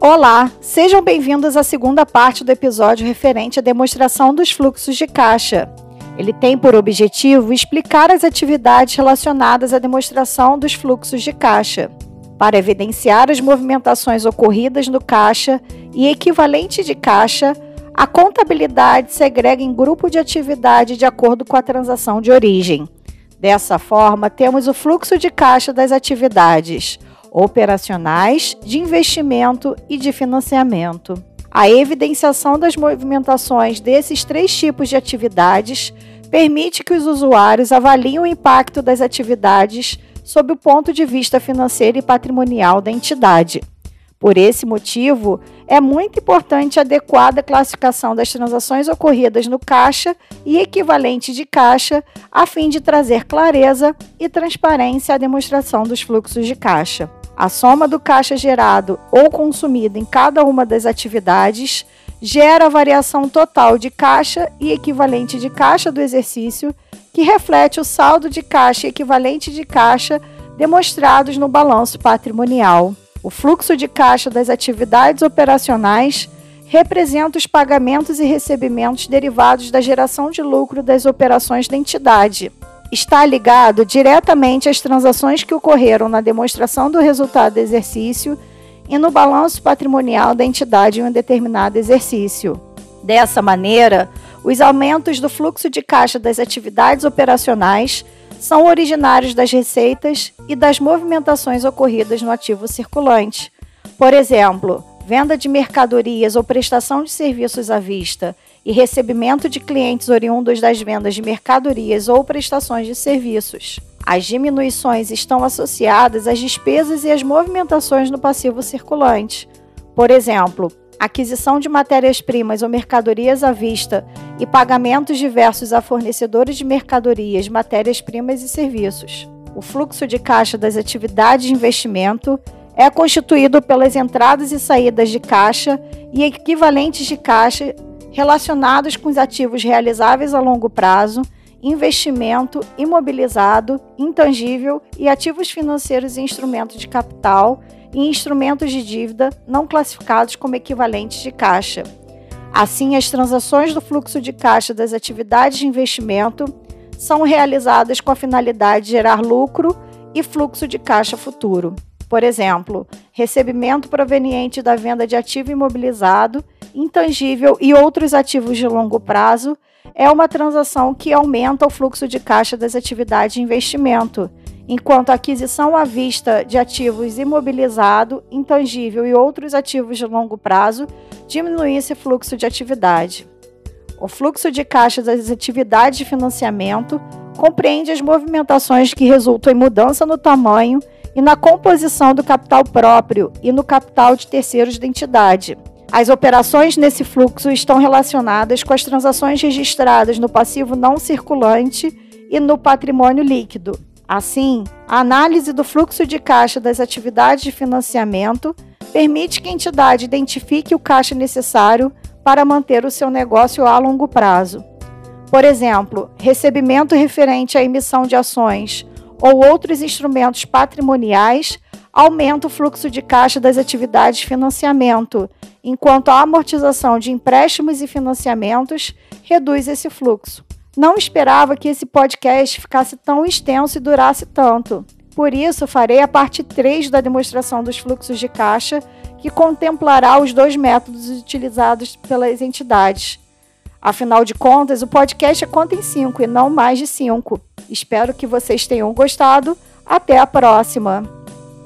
Olá, sejam bem-vindos à segunda parte do episódio referente à demonstração dos fluxos de caixa. Ele tem por objetivo explicar as atividades relacionadas à demonstração dos fluxos de caixa, para evidenciar as movimentações ocorridas no caixa e equivalente de caixa. A contabilidade segrega em grupo de atividade de acordo com a transação de origem. Dessa forma, temos o fluxo de caixa das atividades operacionais, de investimento e de financiamento. A evidenciação das movimentações desses três tipos de atividades permite que os usuários avaliem o impacto das atividades sob o ponto de vista financeiro e patrimonial da entidade. Por esse motivo, é muito importante a adequada classificação das transações ocorridas no caixa e equivalente de caixa, a fim de trazer clareza e transparência à demonstração dos fluxos de caixa. A soma do caixa gerado ou consumido em cada uma das atividades gera a variação total de caixa e equivalente de caixa do exercício, que reflete o saldo de caixa e equivalente de caixa demonstrados no balanço patrimonial. O fluxo de caixa das atividades operacionais representa os pagamentos e recebimentos derivados da geração de lucro das operações da entidade. Está ligado diretamente às transações que ocorreram na demonstração do resultado do exercício e no balanço patrimonial da entidade em um determinado exercício. Dessa maneira, os aumentos do fluxo de caixa das atividades operacionais são originários das receitas e das movimentações ocorridas no ativo circulante. Por exemplo, venda de mercadorias ou prestação de serviços à vista e recebimento de clientes oriundos das vendas de mercadorias ou prestações de serviços. As diminuições estão associadas às despesas e às movimentações no passivo circulante. Por exemplo, aquisição de matérias-primas ou mercadorias à vista e pagamentos diversos a fornecedores de mercadorias, matérias-primas e serviços. O fluxo de caixa das atividades de investimento é constituído pelas entradas e saídas de caixa e equivalentes de caixa relacionados com os ativos realizáveis a longo prazo, investimento imobilizado, intangível e ativos financeiros e instrumentos de capital e instrumentos de dívida não classificados como equivalentes de caixa. Assim, as transações do fluxo de caixa das atividades de investimento são realizadas com a finalidade de gerar lucro e fluxo de caixa futuro. Por exemplo, recebimento proveniente da venda de ativo imobilizado, intangível e outros ativos de longo prazo é uma transação que aumenta o fluxo de caixa das atividades de investimento enquanto a aquisição à vista de ativos imobilizado, intangível e outros ativos de longo prazo diminui esse fluxo de atividade. O fluxo de caixa das atividades de financiamento compreende as movimentações que resultam em mudança no tamanho e na composição do capital próprio e no capital de terceiros da entidade. As operações nesse fluxo estão relacionadas com as transações registradas no passivo não circulante e no patrimônio líquido, Assim, a análise do fluxo de caixa das atividades de financiamento permite que a entidade identifique o caixa necessário para manter o seu negócio a longo prazo. Por exemplo, recebimento referente à emissão de ações ou outros instrumentos patrimoniais aumenta o fluxo de caixa das atividades de financiamento, enquanto a amortização de empréstimos e financiamentos reduz esse fluxo. Não esperava que esse podcast ficasse tão extenso e durasse tanto. Por isso, farei a parte 3 da demonstração dos fluxos de caixa, que contemplará os dois métodos utilizados pelas entidades. Afinal de contas, o podcast é conta em 5 e não mais de 5. Espero que vocês tenham gostado. Até a próxima!